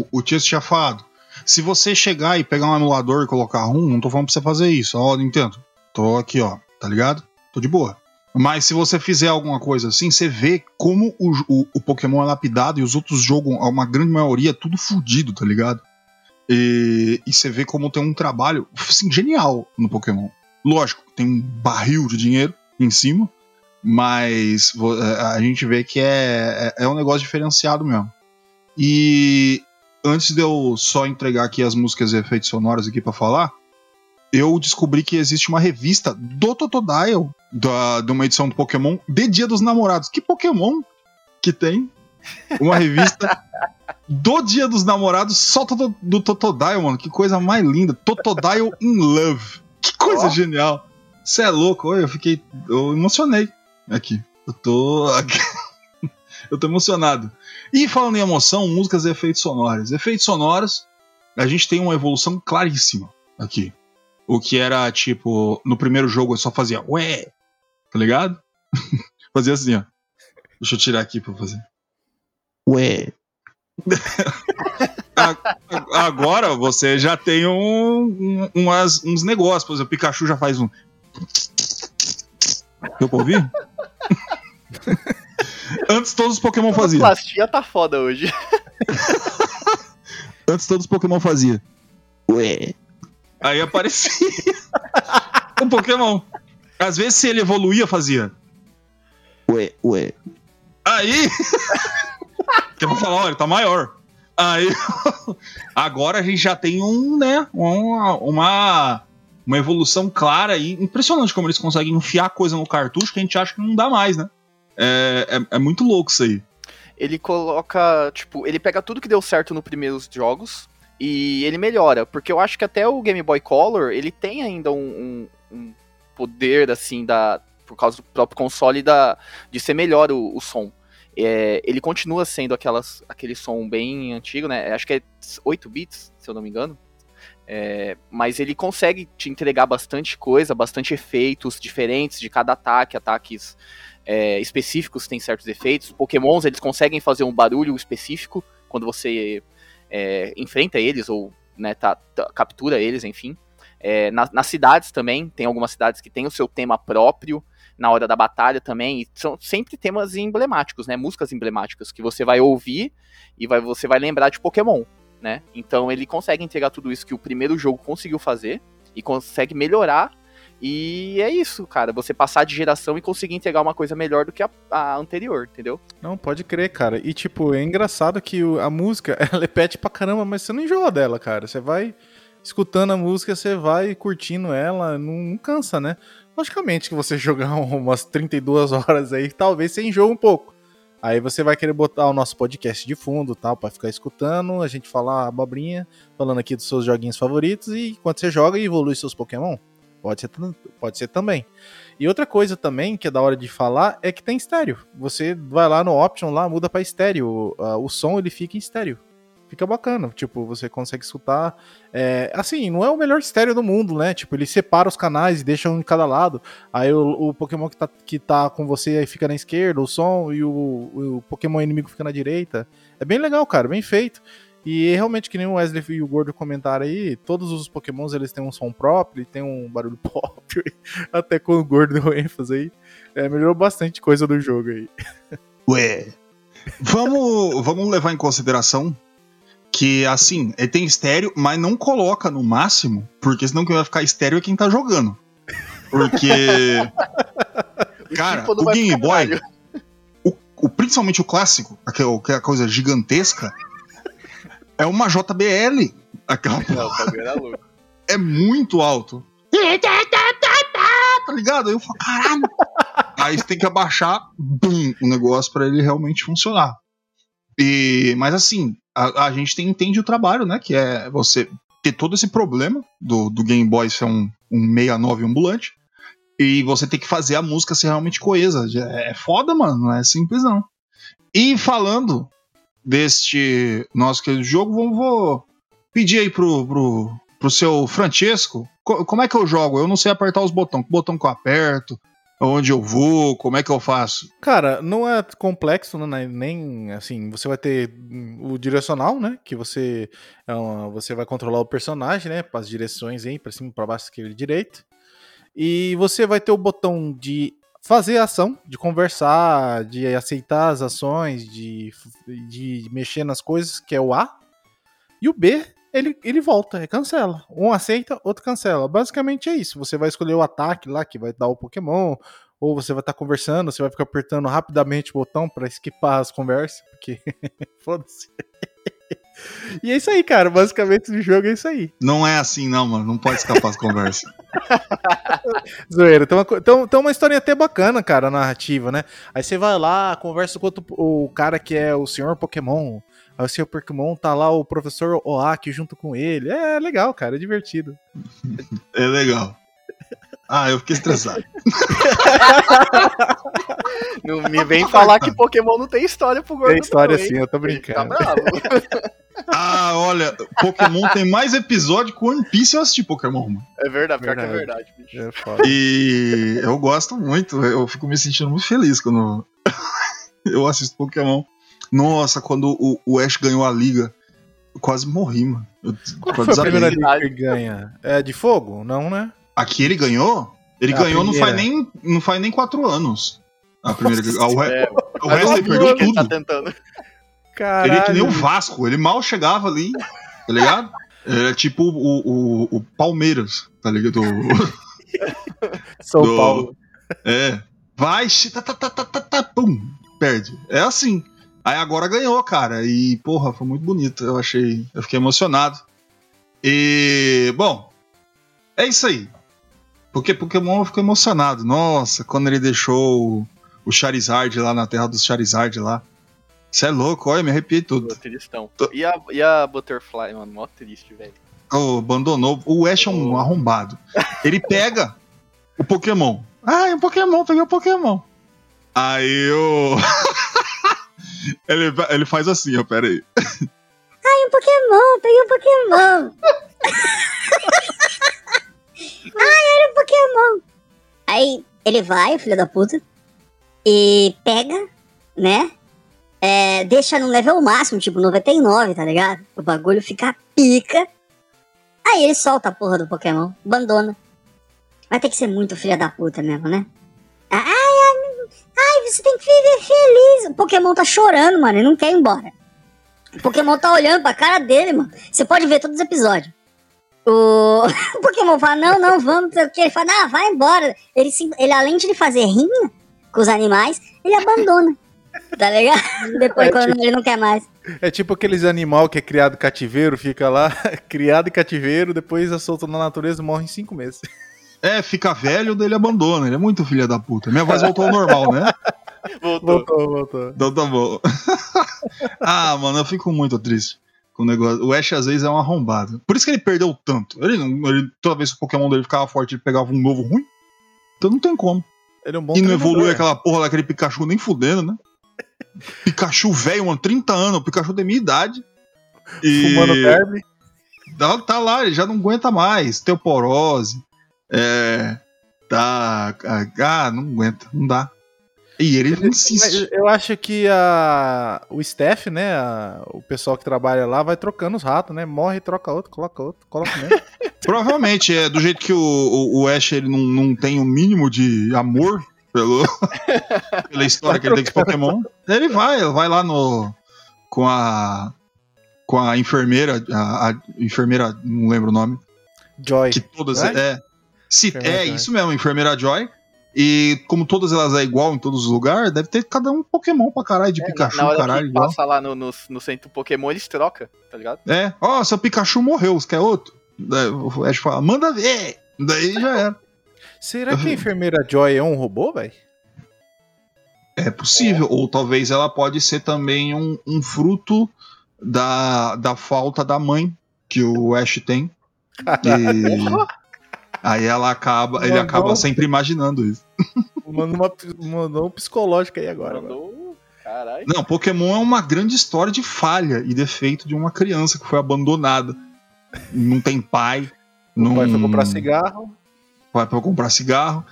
o, o, Tias tinha falado. Se você chegar e pegar um emulador e colocar ROM, não tô falando pra você fazer isso. Ó, Nintendo, tô aqui, ó, tá ligado? Tô de boa. Mas se você fizer alguma coisa assim, você vê como o, o, o Pokémon é lapidado e os outros jogos, uma grande maioria, tudo fudido, tá ligado? E, e você vê como tem um trabalho assim, genial no Pokémon. Lógico, tem um barril de dinheiro em cima, mas a gente vê que é, é, é um negócio diferenciado mesmo. E antes de eu só entregar aqui as músicas e efeitos sonoros aqui pra falar, eu descobri que existe uma revista do Totodile, da, de uma edição do Pokémon, de Dia dos Namorados. Que Pokémon que tem uma revista do Dia dos Namorados só toto- do Totodile, mano? Que coisa mais linda. Totodile in Love. Que coisa Ó. genial. Você é louco, eu fiquei. Eu emocionei aqui. Eu tô. eu tô emocionado. E falando em emoção, músicas e efeitos sonoros. Efeitos sonoros, a gente tem uma evolução claríssima aqui. O que era tipo, no primeiro jogo eu só fazia ué, tá ligado? fazia assim, ó. Deixa eu tirar aqui pra fazer. Ué. A- a- Agora você já tem um, um- umas, uns negócios. Por exemplo, o Pikachu já faz um. Deu pra ouvir? Antes todos os Pokémon A faziam. plastia tá foda hoje. Antes todos os Pokémon faziam. Ué. Aí aparecia o Pokémon. Às vezes, se ele evoluía, fazia. Ué, ué. Aí. que eu vou falar, olha, tá maior. Aí. Agora a gente já tem um, né? Uma, uma, uma evolução clara e impressionante como eles conseguem enfiar coisa no cartucho que a gente acha que não dá mais, né? É, é, é muito louco isso aí. Ele coloca, tipo, ele pega tudo que deu certo nos primeiros jogos e ele melhora. Porque eu acho que até o Game Boy Color, ele tem ainda um, um- um poder, assim, da, por causa do próprio console, da, de ser melhor o, o som. É, ele continua sendo aquelas, aquele som bem antigo, né? Acho que é 8 bits, se eu não me engano. É, mas ele consegue te entregar bastante coisa, bastante efeitos diferentes de cada ataque, ataques é, específicos têm certos efeitos. Pokémons, eles conseguem fazer um barulho específico quando você é, enfrenta eles ou né, tá- tá- captura eles, enfim. É, na- nas cidades também, tem algumas cidades que têm o seu tema próprio na hora da batalha também, e são sempre temas emblemáticos, né, músicas emblemáticas que você vai ouvir e vai, você vai lembrar de Pokémon, né? Então ele consegue entregar tudo isso que o primeiro jogo conseguiu fazer e consegue melhorar e é isso, cara. Você passar de geração e conseguir entregar uma coisa melhor do que a, a anterior, entendeu? Não, pode crer, cara. E, tipo, é engraçado que a música, ela repete pra caramba, mas você não enjoa dela, cara. Você vai escutando a música, você vai curtindo ela, não, não cansa, né? Logicamente que você jogar umas 32 horas aí, talvez você enjoe um pouco. Aí você vai querer botar o nosso podcast de fundo, tal, pra ficar escutando, a gente falar abobrinha, falando aqui dos seus joguinhos favoritos e enquanto você joga evolui seus Pokémon. Pode ser, pode ser também. E outra coisa também que é da hora de falar é que tem estéreo. Você vai lá no option lá, muda pra estéreo. Ah, o som ele fica em estéreo. Fica bacana, tipo, você consegue escutar. é, assim, não é o melhor estéreo do mundo, né? Tipo, ele separa os canais e deixa um de cada lado. Aí o, o Pokémon que tá, que tá com você aí fica na esquerda, o som, e o, o Pokémon inimigo fica na direita. É bem legal, cara, bem feito. E realmente, que nem o Wesley e o Gordo comentaram aí, todos os Pokémons eles têm um som próprio, tem um barulho próprio. Até com o Gordo deu ênfase aí. É, melhorou bastante coisa do jogo aí. Ué. Vamos, vamos levar em consideração que, assim, ele tem estéreo, mas não coloca no máximo, porque senão quem vai ficar estéreo é quem tá jogando. Porque, cara, o vai Game Boy, o, o- principalmente o clássico, aquela, aquela coisa gigantesca, é uma JBL. Aquela Não, o bagulho era louco. é muito alto. Tá ligado? Aí eu falo, caralho. Aí você tem que abaixar bum, o negócio pra ele realmente funcionar. E, mas assim, a, a gente tem, entende o trabalho, né? Que é você ter todo esse problema do, do Game Boy ser um, um 69 ambulante. E você tem que fazer a música ser realmente coesa. Já É foda, mano. Não é simples, não. E falando deste nosso querido jogo, vamos vou pedir aí pro, pro, pro seu Francesco, co- como é que eu jogo? Eu não sei apertar os botões. Que botão que eu aperto? Onde eu vou? Como é que eu faço? Cara, não é complexo, né? Nem assim, você vai ter o direcional, né? Que você é uma- você vai controlar o personagem, né? Para as direções aí, para cima, para baixo, esquerda e direita. E você vai ter o botão de fazer ação, de conversar, de aceitar as ações, de, de mexer nas coisas, que é o A. E o B, ele, ele volta, é cancela. Um aceita, outro cancela. Basicamente é isso. Você vai escolher o ataque lá que vai dar o Pokémon, ou você vai estar conversando, você vai ficar apertando rapidamente o botão pra esquipar as conversas, porque foda-se. E é isso aí, cara. Basicamente o jogo é isso aí. Não é assim, não, mano. Não pode escapar as conversas. Zoeira. Co- tem, tem uma história até bacana, cara, a narrativa, né? Aí você vai lá, conversa com outro- o cara que é o senhor Pokémon. Aí o senhor Pokémon tá lá, o professor Oaki junto com ele. É legal, cara, é divertido. É legal. Ah, eu fiquei estressado. Não me vem falar que Pokémon não tem história pro gordo. Tem história assim, eu tô Tá brincando. bravo. Ah, olha, Pokémon tem mais episódio que One Piece eu assisti Pokémon, mano. É verdade, pior que é Verdade. verdade, bicho. É foda. E eu gosto muito, eu fico me sentindo muito feliz quando eu assisto Pokémon. Nossa, quando o, o Ash ganhou a liga, eu quase morri, mano. Eu Qual quase foi a primeira liga que ganha? É de fogo? Não, né? Aqui ele ganhou? Ele É a ganhou não faz, nem, não faz nem quatro anos. A primeira Nossa, ah, o, É, o resto ele perdeu que ele tá tudo. tentando. Caralho. Ele é que nem o Vasco, ele mal chegava ali, tá ligado? Ele é tipo o, o, o Palmeiras, tá ligado? São do- Paulo. É. Vai, tá, tá, tá, tá, tá, tá, pum, perde. É assim. Aí agora ganhou, cara. E, porra, foi muito bonito. Eu achei. Eu fiquei emocionado. E. Bom. É isso aí. Porque Pokémon eu fico emocionado. Nossa, quando ele deixou o- Charizard lá na terra dos Charizard lá. Você é louco, olha, me arrepiei tudo. Tristão. E a, e a Butterfly, mano, mó triste, velho. Oh, abandonou. O Ash é um Oh. arrombado. Ele pega o Pokémon. Ah, é um Pokémon, peguei o Pokémon. Aí o. ele, ele faz assim, ó, pera aí. Pokémon, peguei um Pokémon. Ai, um Pokémon. Aí ele vai, filho da puta, e pega, né? É, deixa no level máximo, tipo 99, tá ligado? O bagulho fica pica. Aí ele solta a porra do Pokémon, abandona. Vai ter que ser muito filha da puta mesmo, né? Ai, ai, ai, você tem que viver feliz. O Pokémon tá chorando, mano, ele não quer ir embora. O Pokémon tá olhando pra cara dele, mano. Você pode ver todos os episódios. O, o Pokémon fala, não, não, vamos, não sei o quê. Ele fala, ah, vai embora. Ele, ele, além de ele fazer rinha com os animais, ele abandona. Tá ligado? Depois, É, quando ele não quer mais. É tipo aqueles animal que é criado em cativeiro, fica lá, criado em cativeiro, depois é solto na natureza e morre em cinco meses. É, fica velho, daí ele abandona. Ele é muito filha da puta. Minha voz voltou ao normal, né? Voltou. Voltou, voltou. Então tá bom. ah, mano, eu fico muito triste com o negócio. O Ash às vezes é um arrombado. Por isso que ele perdeu tanto. Ele, não- ele- toda vez que o Pokémon dele ficava forte, ele pegava um novo ruim. Então não tem como. Ele é um bom e não evolui aquela porra daquele Pikachu nem fudendo, né? Pikachu velho, mano, 30 anos, o Pikachu da minha idade. E Fumando verme. tá, tá lá, ele já não aguenta mais. Teoporose. É. Tá. Ah, não aguenta, não dá. E ele insiste. Eu acho que a, o staff, né, a- o pessoal que trabalha lá vai trocando os ratos, né? Morre, troca outro, coloca outro, coloca mesmo. Provavelmente, é do jeito que o, o, o Ash ele não, não tem o mínimo de amor pelo, pela história que ele tem com Pokémon. Ele vai, ele vai lá no. com a. com a enfermeira. A, a enfermeira, não lembro o nome. Joy. Que todas. Joy? É, se, é Joy. isso mesmo, enfermeira Joy. E como todas elas é igual em todos os lugares, deve ter cada um Pokémon pra caralho, de É, Pikachu, na hora caralho, que igual. passa lá no, no, no centro Pokémon, eles trocam, tá ligado? É, ó, seu Pikachu morreu, você quer outro? Daí o Ash fala, manda ver! Daí já era. Será que a enfermeira Joy é um robô, velho? É possível, ou talvez ela pode ser também um, um fruto da, da falta da mãe que o Ash tem. E aí ela acaba, ele Mandou. acaba sempre imaginando isso. Mandou uma, mandou um psicológico aí agora. Mandou. Caralho. Não, Pokémon é uma grande história de falha e defeito de uma criança que foi abandonada não tem pai. O não... pai foi comprar cigarro. O pai foi comprar cigarro.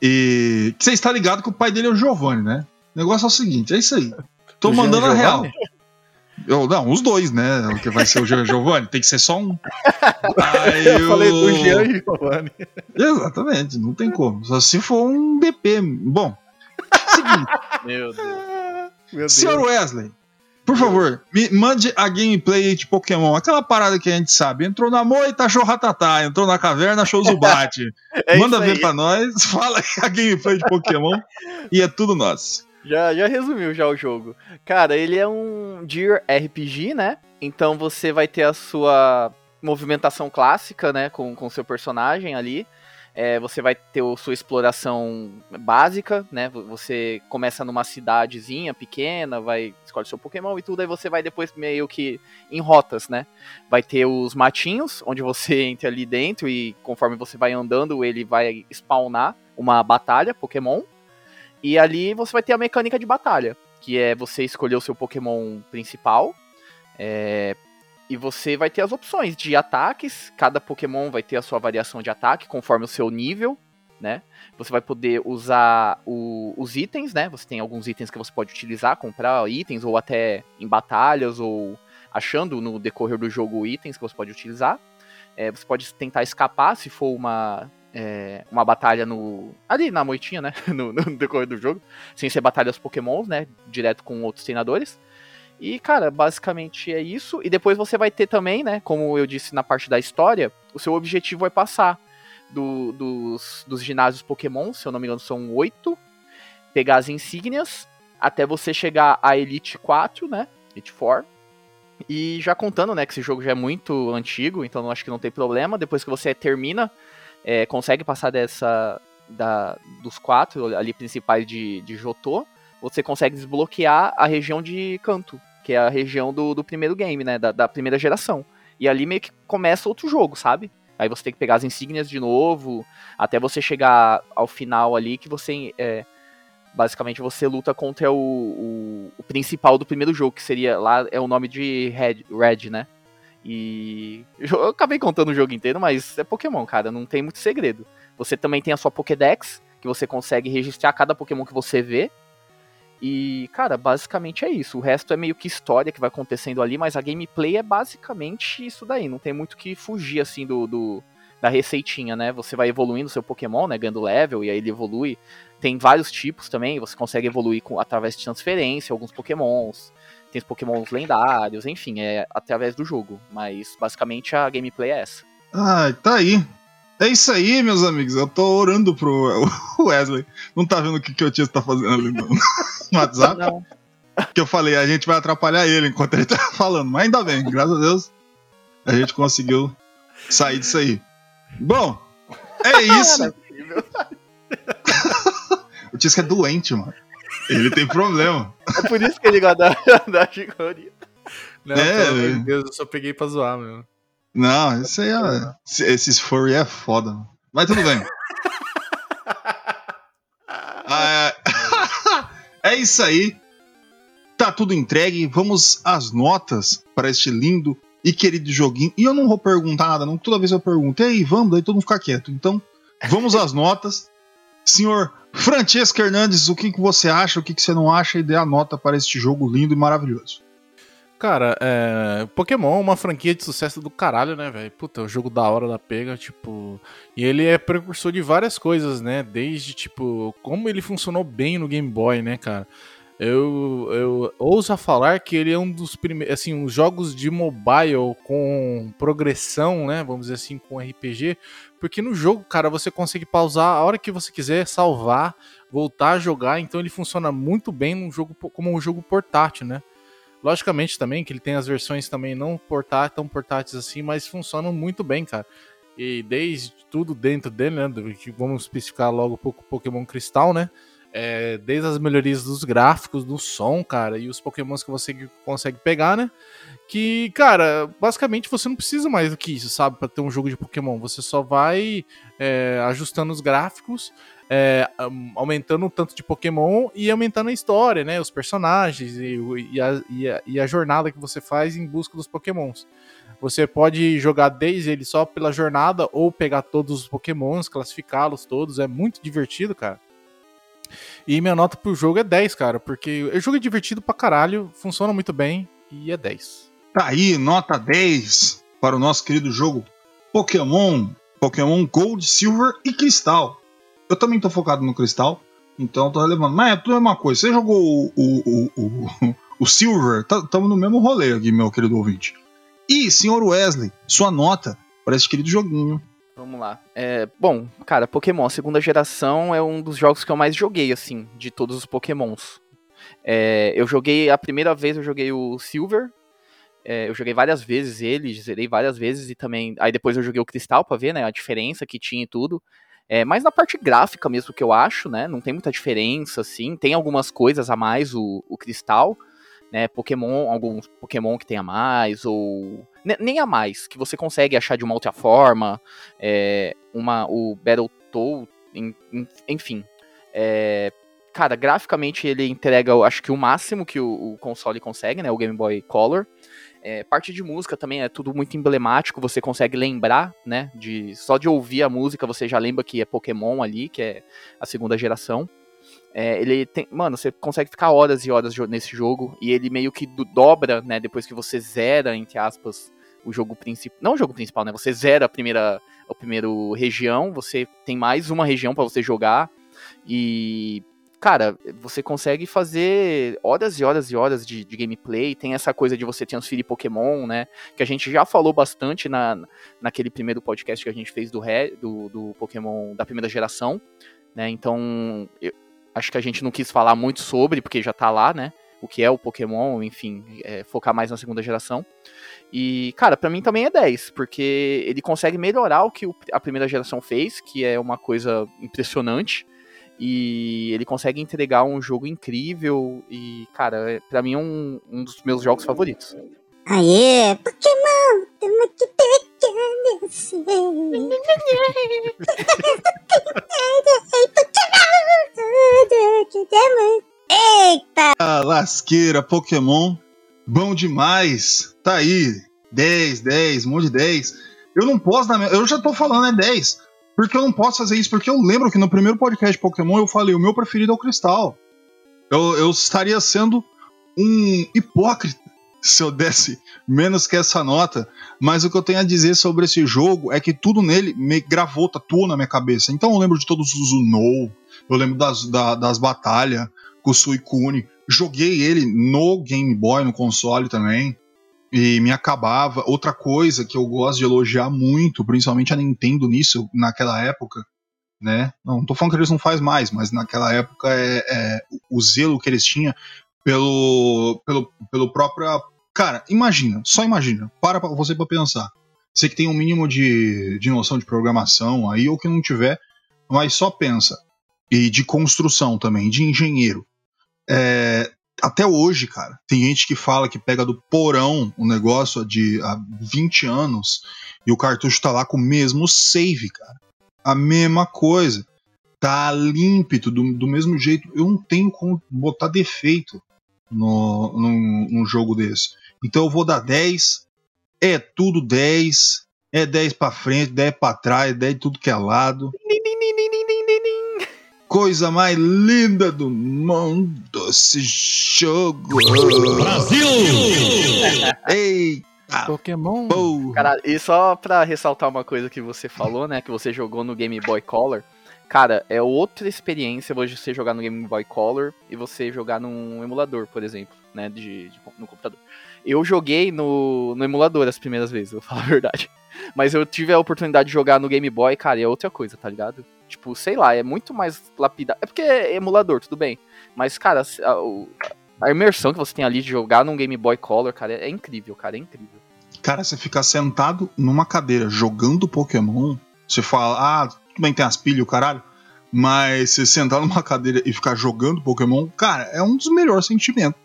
E você está ligado que o pai dele é o Giovanni, né? O negócio é o seguinte, é isso aí. Tô O Jean mandando a real. Eu, não, os dois, né? O que vai ser o Jean Giovanni, tem que ser só um. Aí Eu falei do Jean Giovanni. Exatamente, não tem como. Só se for um BP. Bom, seguinte, Meu Deus. Meu Deus. senhor Wesley, por favor, me mande a gameplay de Pokémon. Aquela parada que a gente sabe. Entrou na moita, achou Ratatá. Entrou na caverna, achou Zubat. É Manda ver pra nós. Fala a gameplay de Pokémon. e é tudo nosso. Já, já resumiu já o jogo. Cara, ele é um Deer RPG, né? Então você vai ter a sua movimentação clássica, né? Com o seu personagem ali. É, você vai ter a sua exploração básica, né? vo- Você começa numa cidadezinha pequena, vai escolhe seu Pokémon e tudo, aí você vai depois meio que em rotas, né? Vai ter os matinhos, onde você entra ali dentro e conforme você vai andando, ele vai spawnar uma batalha Pokémon. E ali você vai ter a mecânica de batalha, que é você escolher o seu Pokémon principal. é, e você vai ter as opções de ataques. Cada Pokémon vai ter a sua variação de ataque conforme o seu nível, né? Você vai poder usar o- os itens, né? Você tem alguns itens que você pode utilizar, comprar itens, ou até em batalhas, ou achando no decorrer do jogo itens que você pode utilizar. É, você pode tentar escapar se for uma, é, uma batalha no. Ali na moitinha, né? No, no decorrer do jogo. Sem ser batalhas Pokémons, né? Direto com outros treinadores. E, cara, basicamente é isso. E depois você vai ter também, né? Como eu disse na parte da história, o seu objetivo é passar do- dos, dos ginásios Pokémon, se eu não me engano, são oito. Pegar as insígnias até você chegar à Elite 4, né? Elite 4. E já contando, né, que esse jogo já é muito antigo, então acho que não tem problema. Depois que você termina, é, consegue passar dessa. Da, dos quatro ali principais de, de Jotô, você consegue desbloquear a região de Canto, que é a região do, do primeiro game, né? Da, da primeira geração. E ali meio que começa outro jogo, sabe? Aí você tem que pegar as insígnias de novo, até você chegar ao final ali, que você. é, basicamente você luta contra o, o, o principal do primeiro jogo, que seria lá, é o nome de Red, Red né? E eu acabei contando o jogo inteiro, mas é Pokémon, cara, não tem muito segredo. Você também tem a sua Pokédex, que você consegue registrar cada Pokémon que você vê. E, cara, basicamente é isso. O resto é meio que história que vai acontecendo ali, mas a gameplay é basicamente isso daí. Não tem muito que fugir, assim, do, do- da receitinha, né? Você vai evoluindo seu Pokémon, né? Ganhando level, e aí ele evolui. Tem vários tipos também, você consegue evoluir com, através de transferência, alguns Pokémons. Tem os Pokémons lendários, enfim, é através do jogo. Mas, basicamente, a gameplay é essa. Ai, tá aí. É isso aí, meus amigos. Eu tô orando pro Wesley. Não tá vendo o que, que o Tio tá fazendo ali no, no WhatsApp? Não. Que eu falei, a gente vai atrapalhar ele enquanto ele tá falando. Mas ainda bem, graças a Deus, a gente conseguiu sair disso aí. Bom, é isso. o Tisco é doente, mano. Ele tem problema. É por isso que ele gosta da, da Chicoria. Não, É, pelo amor de é. Deus, eu só peguei pra zoar, meu. Não, isso aí é. Esses furry é foda. mano. Mas tudo bem. Ah, é... é isso aí. Tá tudo entregue. Vamos às notas para este lindo e querido joguinho. E eu não vou perguntar nada, não. Toda vez eu pergunto, ei, vamos, daí todo mundo fica quieto. Então, vamos às notas. Senhor Francesco Hernandes, o que, que você acha, o que, que você não acha e dê a nota para este jogo lindo e maravilhoso. Cara, é. Pokémon é uma franquia de sucesso do caralho, né, velho? Puta, é um jogo da hora da pega, tipo. E ele é precursor de várias coisas, né? Desde, tipo, como ele funcionou bem no Game Boy, né, cara? Eu, eu ouso falar que ele é um dos primeiros, assim, os jogos de mobile com progressão, né, vamos dizer assim, com RPG, porque no jogo, cara, você consegue pausar a hora que você quiser, salvar, voltar a jogar, então ele funciona muito bem num jogo como um jogo portátil, né? Logicamente também que ele tem as versões também não portáteis, tão portáteis assim, mas funcionam muito bem, cara. E desde tudo dentro dele, né? Vamos especificar logo o Pokémon Cristal, né? É, desde as melhorias dos gráficos, do som, cara, e os Pokémons que você consegue pegar, né? Que, cara, basicamente você não precisa mais do que isso, sabe? Pra ter um jogo de Pokémon. Você só vai é, ajustando os gráficos, é, aumentando o tanto de Pokémon e aumentando a história, né? Os personagens e, e a, e a- e a jornada que você faz em busca dos Pokémons. Você pode jogar desde ele só pela jornada ou pegar todos os pokémons, classificá-los todos. É muito divertido, cara. E minha nota pro jogo é 10, cara, porque o jogo é divertido pra caralho, funciona muito bem e é 10. Tá aí, nota 10 para o nosso querido jogo Pokémon, Pokémon Gold, Silver e Cristal. Eu também tô focado no Cristal, então tô relevando. Mas é tudo a mesma coisa. Você jogou o, o, o, o, o Silver, estamos no mesmo rolê aqui, meu querido ouvinte. E, senhor Wesley, sua nota para esse querido joguinho. Vamos lá. É, bom, cara, Pokémon, segunda geração é um dos jogos que eu mais joguei, assim, de todos os Pokémons. É, eu joguei, a primeira vez eu joguei o Silver, é, eu joguei várias vezes ele, zerei várias vezes e também. Aí depois eu joguei o Cristal pra ver, né? A diferença que tinha e tudo. É, mas na parte gráfica mesmo que eu acho, né? Não tem muita diferença, assim. Tem algumas coisas a mais o, o Cristal, né? Pokémon, alguns Pokémon que tem a mais, ou. Nem a mais, que você consegue achar de uma outra forma. É, uma, o Battletoad, enfim. É, cara, graficamente ele entrega, acho que o máximo que o, o console consegue, né? O Game Boy Color. É, parte de música também é tudo muito emblemático, você consegue lembrar, né? De, só de ouvir a música você já lembra que é Pokémon ali, que é a segunda geração. É, ele tem. Mano, você consegue ficar horas e horas nesse jogo. E ele meio que dobra, né? Depois que você zera, entre aspas, o jogo principal. Não o jogo principal, né? Você zera a primeira, a primeira região, você tem mais uma região para você jogar. E cara, você consegue fazer horas e horas e horas de, de, gameplay. Tem essa coisa de você transferir Pokémon, né? Que a gente já falou bastante na, naquele primeiro podcast que a gente fez do, do, do Pokémon da primeira geração, né? Então, eu, acho que a gente não quis falar muito sobre, porque já tá lá, né? O que é o Pokémon, enfim, é, focar mais na segunda geração. E, cara, para mim também é 10, porque ele consegue melhorar o que a primeira geração fez, que é uma coisa impressionante. E ele consegue entregar um jogo incrível e, cara, é, para mim é um, um dos meus jogos favoritos. Aê, Pokémon, tamo aqui. Eita! Lasqueira, Pokémon, bom demais. Tá aí, 10, 10, um monte de 10. Eu não posso dar. Eu já tô falando, é 10. Porque eu não posso fazer isso, porque eu lembro que no primeiro podcast Pokémon eu falei, o meu preferido é o Cristal. Eu, eu estaria sendo um hipócrita se eu desse menos que essa nota, mas o que eu tenho a dizer sobre esse jogo é que tudo nele me gravou, tatuou na minha cabeça. Então eu lembro de todos os Unou, eu lembro das, da, das batalhas com o Suicune, joguei ele no Game Boy, no console também e me acabava. Outra coisa que eu gosto de elogiar muito, principalmente a Nintendo nisso, naquela época, né? Não, não tô falando que eles não fazem mais, mas naquela época é, é, o zelo que eles tinham pelo, pelo, pelo próprio. Cara, imagina, só imagina, para você para pensar. Você que tem um mínimo de, de noção de programação aí, ou que não tiver, mas só pensa. E de construção também, de engenheiro. É, até hoje, cara, tem gente que fala que pega do porão um negócio de há 20 anos e o cartucho tá lá com o mesmo save, cara. A mesma coisa. Tá límpido, do, do mesmo jeito. Eu não tenho como botar defeito no, num, num jogo desse. Então eu vou dar 10. É tudo 10. É 10 pra frente, 10 pra trás, 10 tudo que é lado coisa mais linda do mundo, esse jogo. Brasil! Eita! Pokémon. Cara, e só pra ressaltar uma coisa que você falou, né? Que você jogou no Game Boy Color. Cara, é outra experiência você jogar no Game Boy Color e você jogar num emulador, por exemplo, né? De, de no computador. Eu joguei no, no emulador as primeiras vezes, vou falar a verdade. Mas eu tive a oportunidade de jogar no Game Boy, cara, e é outra coisa, tá ligado? Tipo, sei lá, é muito mais lapidado. É porque é emulador, tudo bem. Mas, cara, a, a, imersão que você tem ali de jogar num Game Boy Color, cara, é, é incrível, cara, é incrível. Cara, você ficar sentado numa cadeira jogando Pokémon, você fala, ah, tudo bem, tem as pilhas, o caralho. Mas você sentar numa cadeira e ficar jogando Pokémon, cara, é um dos melhores sentimentos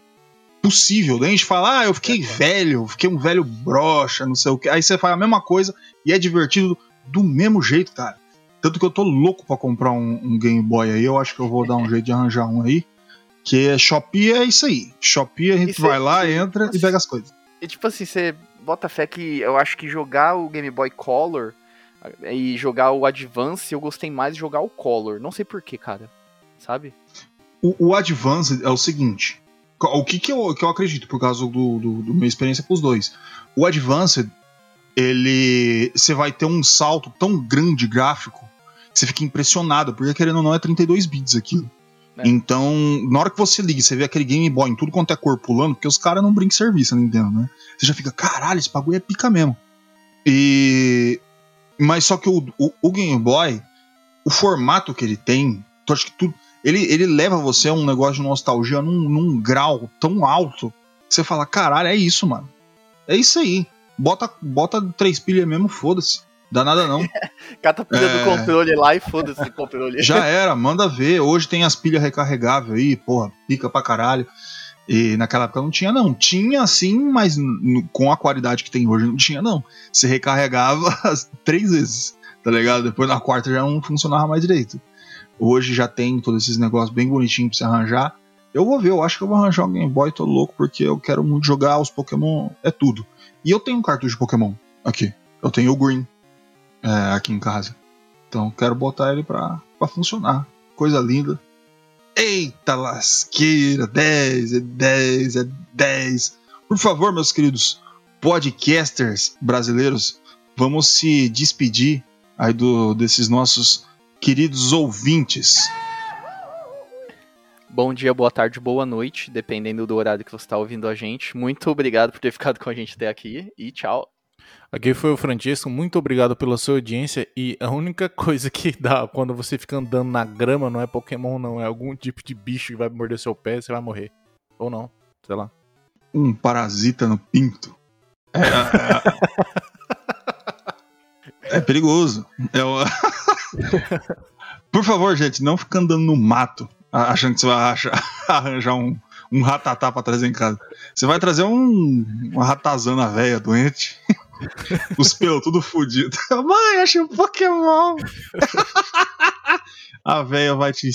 possível. Daí a gente fala, ah, eu fiquei é. velho, fiquei um velho brocha, não sei o que. Aí você faz a mesma coisa e é divertido do mesmo jeito, cara. Tanto que eu tô louco para comprar um, um, Game Boy aí. Eu acho que eu vou dar um jeito de arranjar um aí. Que é Shopee é isso aí. Shopee a gente isso vai é, lá, entra e pega as coisas. E tipo assim, você bota fé que eu acho que jogar o Game Boy Color e jogar o Advance, eu gostei mais de jogar o Color. Não sei porquê, cara. Sabe? O, o Advanced é o seguinte. O que, que, eu, que eu acredito, por causa do, do, do minha experiência com os dois. O Advanced, ele. Você vai ter um salto tão grande gráfico que você fica impressionado, porque querendo ou não é 32 bits aquilo. É. Então, na hora que você liga, você vê aquele Game Boy em tudo quanto é cor pulando, porque os caras não brincam serviço, Nintendo, né? Você já fica, caralho, esse bagulho é pica mesmo. E. Mas só que o, o, o Game Boy, o formato que ele tem, acho que tudo. Ele, ele leva você a um negócio de nostalgia num, num grau tão alto que você fala, caralho, é isso, mano. É isso aí. Bota, bota três pilhas mesmo, foda-se. Dá nada não. Cata a pilha É. do controle lá e foda-se o controle. Já era, manda ver. Hoje tem as pilhas recarregáveis aí, porra, pica pra caralho. E naquela época não tinha, não. Tinha sim, mas com a qualidade que tem hoje não tinha, não. Você recarregava três vezes, tá ligado? Depois na quarta já não funcionava mais direito. Hoje já tem todos esses negócios bem bonitinhos pra você arranjar. Eu vou ver, eu acho que eu vou arranjar um Game Boy, tô louco, porque eu quero muito jogar os Pokémon, é tudo. E eu tenho um cartucho de Pokémon aqui. Eu tenho o Green é, aqui em casa. Então quero botar ele pra, pra funcionar. Coisa linda. Eita lasqueira, 10, é 10, é 10. Por favor, meus queridos podcasters brasileiros, vamos se despedir aí do, desses nossos queridos ouvintes. Bom dia, boa tarde, boa noite, dependendo do horário que você está ouvindo a gente. Muito obrigado por ter ficado com a gente até aqui e tchau. Aqui foi o Francesco, muito obrigado pela sua audiência. E a única coisa que dá quando você fica andando na grama não é Pokémon, não. É algum tipo de bicho que vai morder seu pé e você vai morrer. Ou não, sei lá. Um parasita no pinto. É, é perigoso. É o- Por favor, gente, não fica andando no mato achando que você vai achar- arranjar um, um ratatá pra trazer em casa. Você vai trazer um, uma ratazana velha doente. Os pelos tudo fudido. Mãe, achei um Pokémon. a velha vai te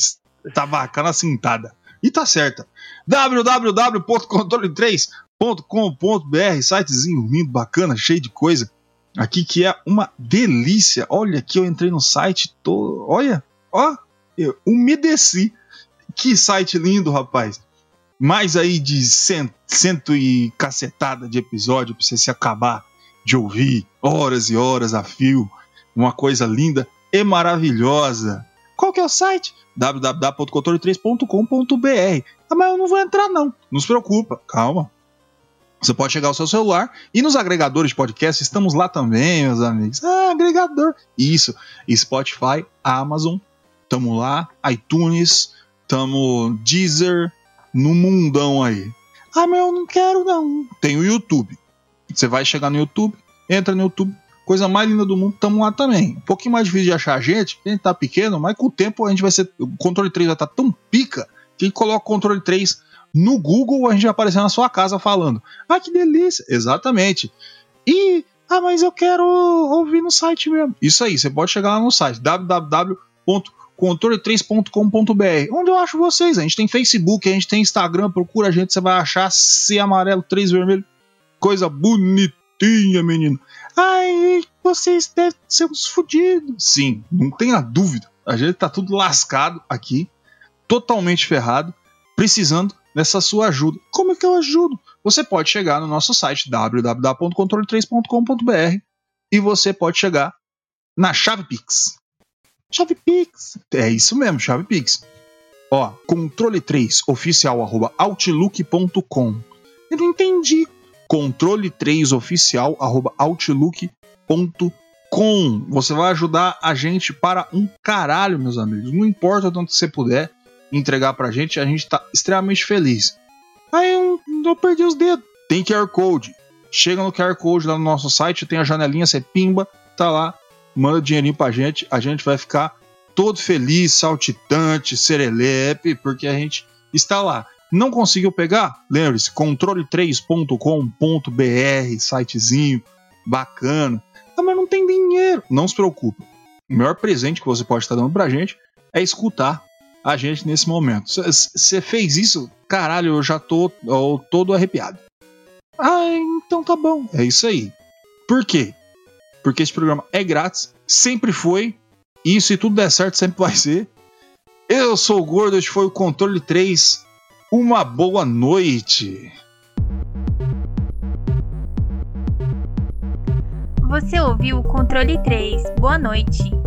tabacar na cintada. E tá certa. www.controle3.com.br Sitezinho lindo, bacana, cheio de coisa. Aqui que é uma delícia. Olha aqui, eu entrei no site, tô, olha, ó, eu umedeci. Que site lindo, rapaz. Mais aí de cento, cento e cacetada de episódio pra você se acabar de ouvir horas e horas a fio. Uma coisa linda e maravilhosa. Qual que é o site? www.controle3.com.br. Ah, mas eu não vou entrar não. Não se preocupa, calma. Você pode chegar ao seu celular e nos agregadores de podcast estamos lá também, meus amigos. Ah, agregador. Isso. Spotify, Amazon, tamo lá, iTunes, tamo Deezer, no mundão aí. Ah, mas eu não quero não. Tem o YouTube. Você vai chegar no YouTube, entra no YouTube, coisa mais linda do mundo, tamo lá também. Um pouquinho mais difícil de achar a gente, a gente tá pequeno, mas com o tempo a gente vai ser. O controle 3 vai estar tão pica que coloca o controle 3 no Google, a gente vai aparecer na sua casa falando. Ah, que delícia! Exatamente. E. Ah, mas eu quero ouvir no site mesmo. Isso aí, você pode chegar lá no site www.controle3.com.br. Onde eu acho vocês? A gente tem Facebook, a gente tem Instagram, procura a gente, você vai achar C amarelo, 3 vermelho. Coisa bonitinha, menino. Ai, vocês devem ser uns fodidos. Sim, não tenha dúvida. A gente tá tudo lascado aqui, totalmente ferrado, precisando dessa sua ajuda. Como é que eu ajudo? Você pode chegar no nosso site www.controle3.com.br e você pode chegar na chave Pix. Chave Pix. É isso mesmo, chave Pix. Ó, controle3 oficial arroba outlook.com. Eu não entendi. Controle3 oficial arroba outlook.com. Você vai ajudar a gente para um caralho, meus amigos. Não importa o tanto que você puder entregar pra gente, a gente tá extremamente feliz. Aí eu, eu perdi os dedos. Tem QR Code. Chega no QR Code lá no nosso site, tem a janelinha, você pimba, tá lá, manda dinheirinho pra gente, a gente vai ficar todo feliz, saltitante, serelepe, porque a gente está lá. Não conseguiu pegar? Lembre-se, controle3.com.br, sitezinho bacana. Ah, mas não tem dinheiro. Não se preocupe. O melhor presente que você pode estar dando pra gente é escutar a gente nesse momento. Você fez isso? Caralho, eu já tô ó, todo arrepiado. Ah, então tá bom. É isso aí. Por quê? Porque esse programa é grátis, sempre foi, e se tudo der certo, sempre vai ser. Eu sou o Gordo, este foi o Controle 3 uma boa noite. Você ouviu o Controle 3. Boa noite.